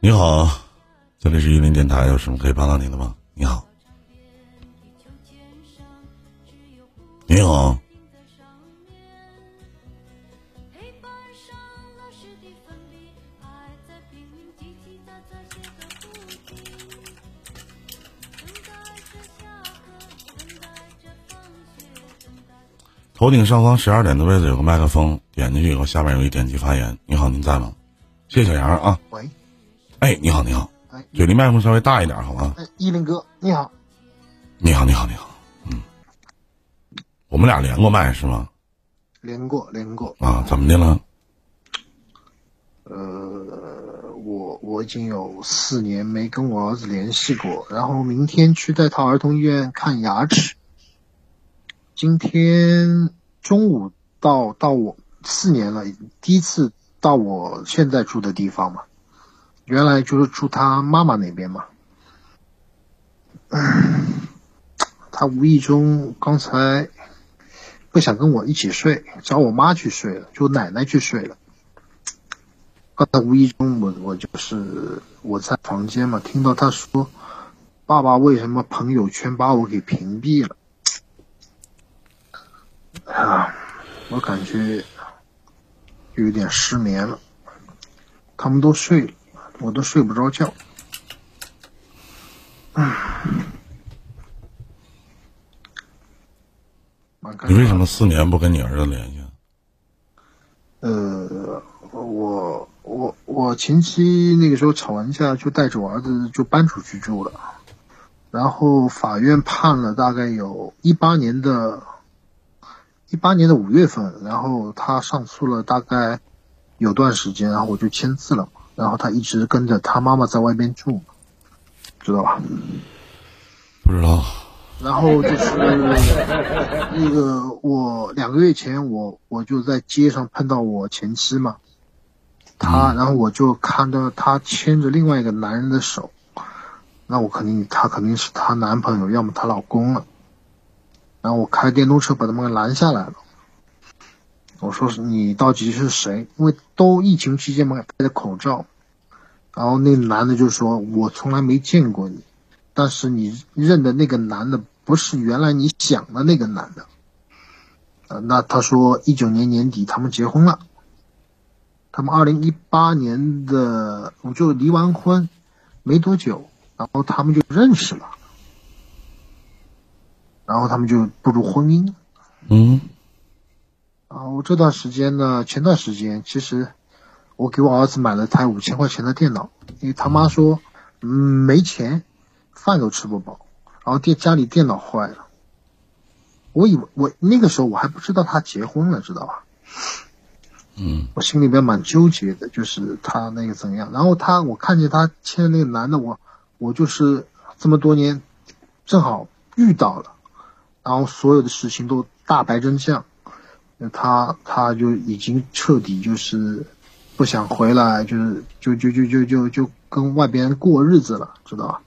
你好，这里是玉林电台，有什么可以帮到您的吗？你好，你好，头顶上方十二点的位置有个麦克风，点进去以后，下面有一点击发言。你好，您在吗？谢谢小杨啊。喂。哎，你好，你好，哎，距离麦克风稍微大一点，好吗？哎，依林哥，你好，你好，你好，你好，嗯，我们俩连过麦是吗？连过，连过啊，怎么的了？呃，我我已经有四年没跟我儿子联系过，然后明天去带他儿童医院看牙齿。今天中午到到我四年了，第一次到我现在住的地方嘛。原来就是住他妈妈那边嘛，他无意中刚才不想跟我一起睡，找我妈去睡了，就奶奶去睡了。刚才无意中我我就是我在房间嘛，听到他说：“爸爸为什么朋友圈把我给屏蔽了？”啊，我感觉有点失眠了。他们都睡了。我都睡不着觉，你为什么四年不跟你儿子联系？呃，我我我前妻那个时候吵完架，就带着我儿子就搬出去住了，然后法院判了大概有一八年的，一八年的五月份，然后他上诉了大概有段时间，然后我就签字了。然后他一直跟着他妈妈在外边住，知道吧？不知道。然后就是那个我两个月前我我就在街上碰到我前妻嘛，她然后我就看到她牵着另外一个男人的手，那我肯定她肯定是她男朋友，要么她老公了。然后我开电动车把他们给拦下来了。我说你到底是谁？因为都疫情期间嘛，戴着口罩。然后那男的就说：“我从来没见过你，但是你认的那个男的不是原来你想的那个男的。”呃，那他说一九年年底他们结婚了，他们二零一八年的我就离完婚没多久，然后他们就认识了，然后他们就步入婚姻。嗯。然后这段时间呢，前段时间其实我给我儿子买了台五千块钱的电脑，因为他妈说，嗯，没钱，饭都吃不饱，然后电家里电脑坏了。我以为我那个时候我还不知道他结婚了，知道吧？嗯，我心里边蛮纠结的，就是他那个怎样。然后他我看见他牵那个男的，我我就是这么多年正好遇到了，然后所有的事情都大白真相。他他就已经彻底就是不想回来，就是就就就就就就跟外边过日子了，知道吧？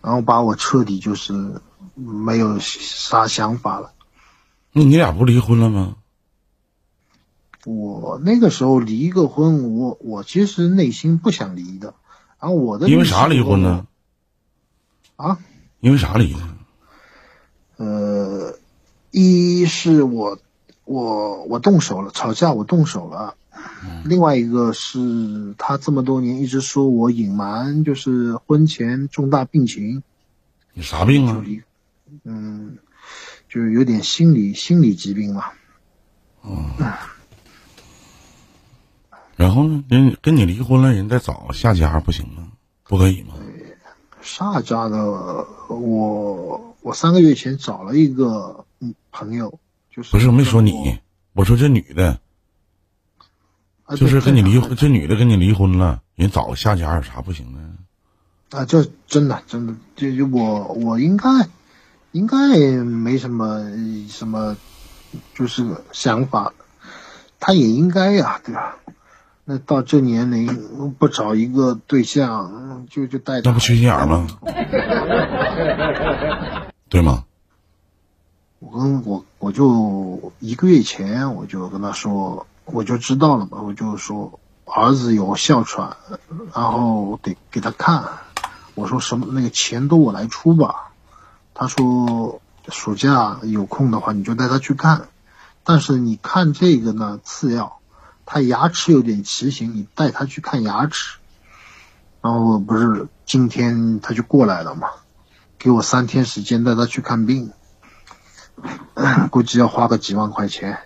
然后把我彻底就是没有啥想法了。那你俩不离婚了吗？我那个时候离个婚，我我其实内心不想离的。然后我的因为啥离婚呢？啊？因为啥离的？呃。一是我，我我动手了，吵架我动手了。另外一个是他这么多年一直说我隐瞒，就是婚前重大病情。你啥病啊？嗯，就是有点心理心理疾病嘛。哦。然后呢？人跟你离婚了，人再找下家不行吗？不可以吗？下家的，我我三个月前找了一个。朋友就是不是没说你，我说这女的，就是跟你离婚，这女的跟你离婚了，人找个下家有啥不行的？啊，这真的真的，这就我我应该应该没什么什么，就是想法，他也应该呀，对吧？那到这年龄不找一个对象，就就带那不缺心眼吗？对吗？我跟我我就一个月前我就跟他说，我就知道了嘛，我就说儿子有哮喘，然后得给他看。我说什么那个钱都我来出吧。他说暑假有空的话你就带他去看，但是你看这个呢次要，他牙齿有点畸形，你带他去看牙齿。然后不是今天他就过来了嘛，给我三天时间带他去看病。估计要花个几万块钱，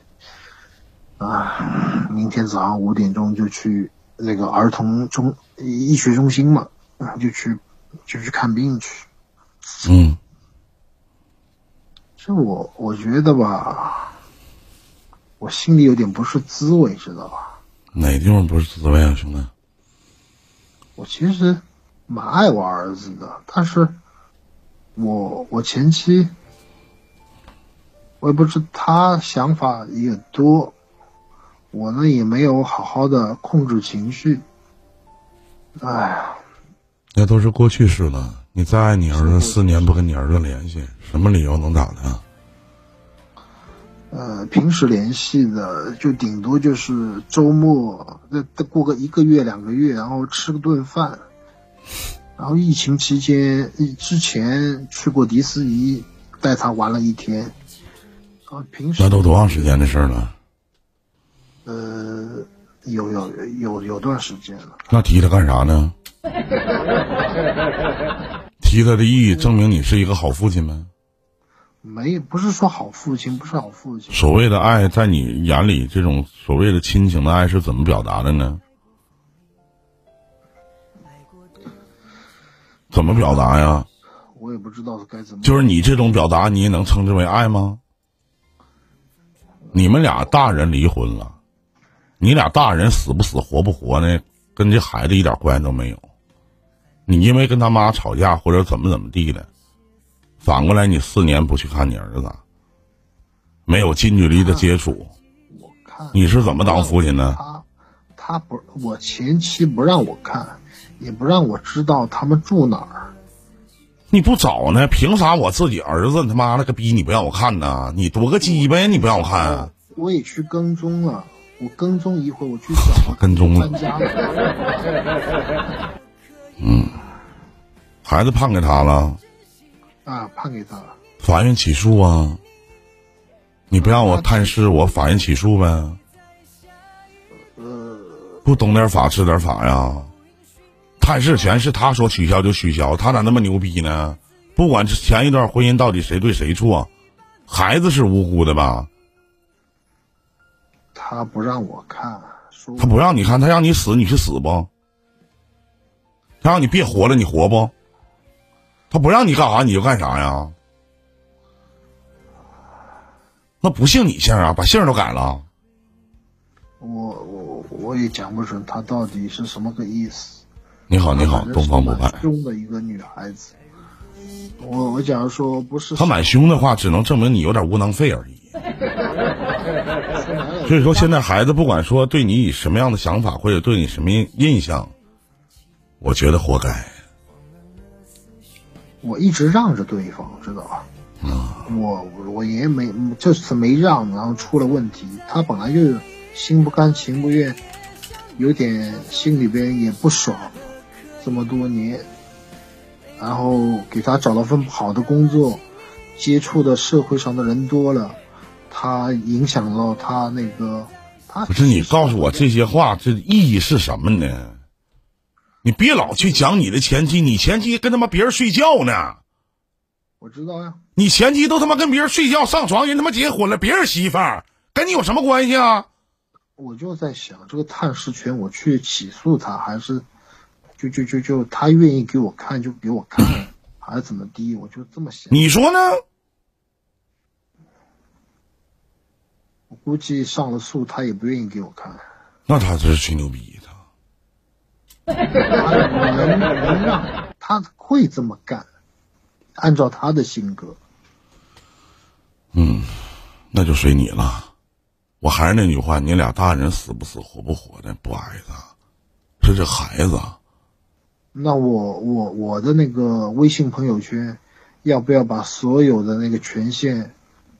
啊，明天早上五点钟就去那个儿童中医学中心嘛，就去就去看病去。嗯，这我我觉得吧，我心里有点不是滋味，知道吧？哪地方不是滋味啊，兄弟？我其实蛮爱我儿子的，但是我我前妻。我也不知他想法也多，我呢也没有好好的控制情绪。哎呀，那都是过去式了。你再爱你儿子，四年不跟你儿子联系，什么理由能咋的？呃，平时联系的就顶多就是周末，再再过个一个月两个月，然后吃个顿饭。然后疫情期间，之前去过迪士尼，带他玩了一天。啊，平时那都多长时间的事了？呃，有有有有段时间了。那提他干啥呢？提他的意义证明你是一个好父亲吗？没，不是说好父亲，不是好父亲。所谓的爱，在你眼里，这种所谓的亲情的爱是怎么表达的呢？怎么表达呀？我也不知道该怎么。就是你这种表达，你也能称之为爱吗？你们俩大人离婚了，你俩大人死不死活不活呢？跟这孩子一点关系都没有。你因为跟他妈吵架或者怎么怎么地的，反过来你四年不去看你儿子，没有近距离的接触，我看你是怎么当父亲的？他他不，我前妻不让我看，也不让我知道他们住哪儿。你不找呢？凭啥我自己儿子他妈了个逼你不让我看呢？你多个鸡巴呀！你不让我看？我也去跟踪了，我跟踪一会儿，我去 找跟踪了。嗯，孩子判给他了。啊，判给他了。法院起诉啊！你不让我探视，我法院起诉呗。呃，不懂点法，吃点法呀。探视权是他说取消就取消，他咋那么牛逼呢？不管前一段婚姻到底谁对谁错，孩子是无辜的吧？他不让我看，他不让你看，他让你死，你去死不？他让你别活了，你活不？他不让你干啥你就干啥呀？那不姓你姓啊？把姓都改了？我我我也讲不准他到底是什么个意思。你好，你好，东方不败。凶的一个女孩子，我我假如说不是她蛮凶的话，只能证明你有点窝囊废而已。所以说，现在孩子不管说对你以什么样的想法，或者对你什么印象，我觉得活该。我一直让着对方，知道吧？嗯我我爷没这次没让，然后出了问题。他本来就心不甘情不愿，有点心里边也不爽。这么多年，然后给他找了份好的工作，接触的社会上的人多了，他影响到他那个。不是你告诉我这些话，这意义是什么呢？你别老去讲你的前妻，你前妻跟他妈别人睡觉呢。我知道呀。你前妻都他妈跟别人睡觉上床，人他妈结婚了，别人媳妇儿跟你有什么关系啊？我就在想，这个探视权我去起诉他还是？就就就就他愿意给我看就给我看，还是怎么地？我就这么想。你说呢？我估计上了诉，他也不愿意给我看。那他这是吹牛逼的。他能能让他会这么干？按照他的性格。嗯，那就随你了。我还是那句话，你俩大人死不死活不活的不挨着，是这孩子。那我我我的那个微信朋友圈，要不要把所有的那个权限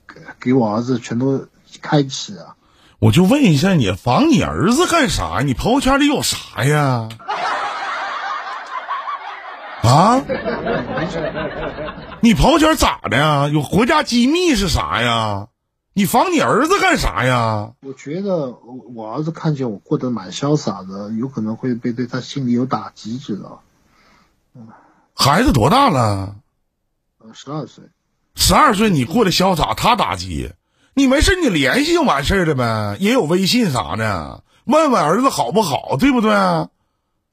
给给我儿子全都开启啊。我就问一下，你防你儿子干啥？你朋友圈里有啥呀？啊？你朋友圈咋的呀？有国家机密是啥呀？你防你儿子干啥呀？我觉得我我儿子看见我过得蛮潇洒的，有可能会被对他心里有打击，知道？孩子多大了？呃，十二岁。十二岁你过得潇洒，他打击？你没事，你联系就完事儿了呗，也有微信啥的，问问儿子好不好，对不对？呃，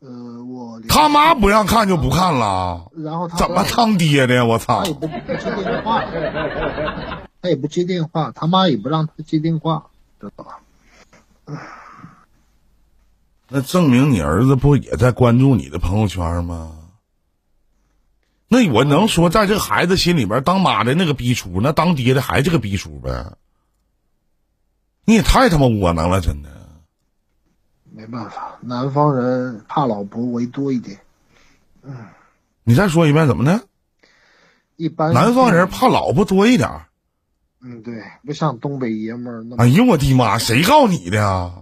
我他妈不让看就不看了，然后他怎么当爹的？我操他！也不不接电话，他也不接电话，他妈也不让他接电话，知道吧？那证明你儿子不也在关注你的朋友圈吗？那我能说，在这个孩子心里边，当妈的那个逼出，那当爹的还是个逼出呗？你也太他妈窝囊了，真的。没办法，南方人怕老婆为多一点，嗯你再说一遍，怎么的？一般南方人怕老婆多一点儿。嗯对，不像东北爷们儿那么。哎呦我的妈！谁告诉你的呀？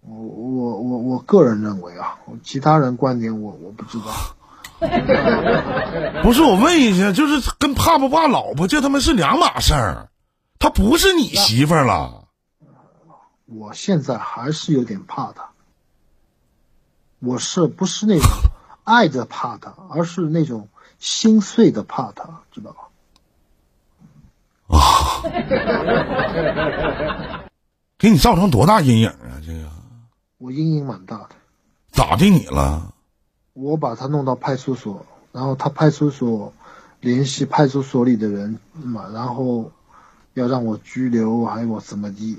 我我我我个人认为啊，其他人观点我我不知道。不是我问一下，就是跟怕不怕老婆，这他妈是两码事儿。她不是你媳妇儿了。我现在还是有点怕她，我是不是那种 爱着怕她，而是那种心碎的怕她，知道吧？给你造成多大阴影啊？这个我阴影蛮大的。咋的你了？我把他弄到派出所，然后他派出所联系派出所里的人嘛，然后要让我拘留，还有我怎么地，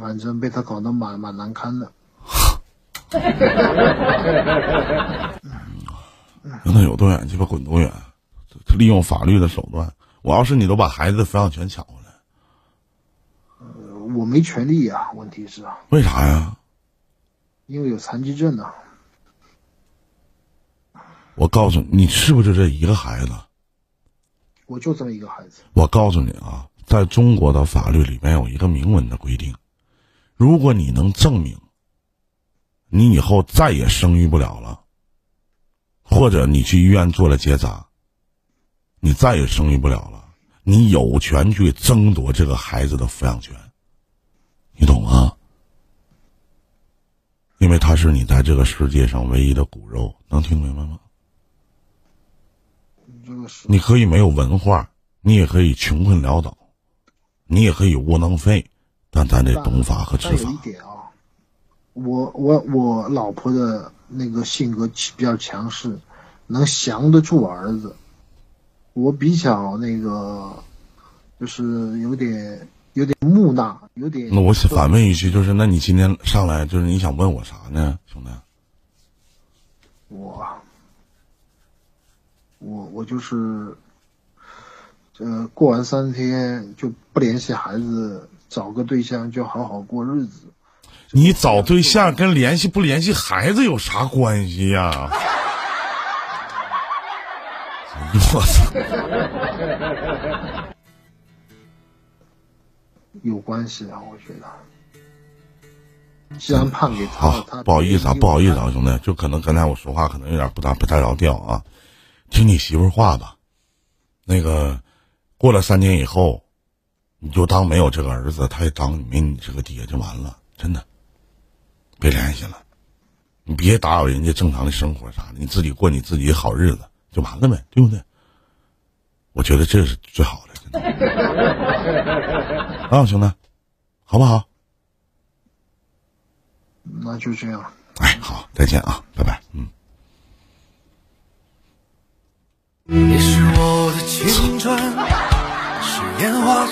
反正被他搞得蛮蛮难堪的。让他有多远鸡巴滚多远，他利用法律的手段。我要是你，都把孩子的抚养权抢回来。我没权利啊，问题是啊，为啥呀？因为有残疾证啊。我告诉你，你是不是就这一个孩子？我就这么一个孩子。我告诉你啊，在中国的法律里面有一个明文的规定，如果你能证明你以后再也生育不了了，或者你去医院做了结扎，你再也生育不了了，你有权去争夺这个孩子的抚养权，你懂吗？因为他是你在这个世界上唯一的骨肉，能听明白吗？你可以没有文化，你也可以穷困潦倒，你也可以窝囊废，但咱得懂法和执法一。点啊，我我我老婆的那个性格比较强势，能降得住儿子。我比较那个，就是有点有点木讷，有点。那我反问一句，就是那你今天上来就是你想问我啥呢，兄弟？我，我我就是，呃，过完三天就不联系孩子，找个对象就好好过日子。你找对象跟联系不联系孩子有啥关系呀？我操！有关系啊，我觉得。既然判给他好不好意思啊，不好意思啊，兄弟，就可能刚才我说话可能有点不大不太着调啊，听你媳妇儿话吧。那个过了三年以后，你就当没有这个儿子，他也当没你这个爹就完了，真的，别联系了，你别打扰人家正常的生活啥的，你自己过你自己的好日子就完了呗，对不对？我觉得这是最好的，真的。啊，兄弟，好不好？那就这样。哎，好，再见啊，拜拜，嗯。你是我的青春，是烟花。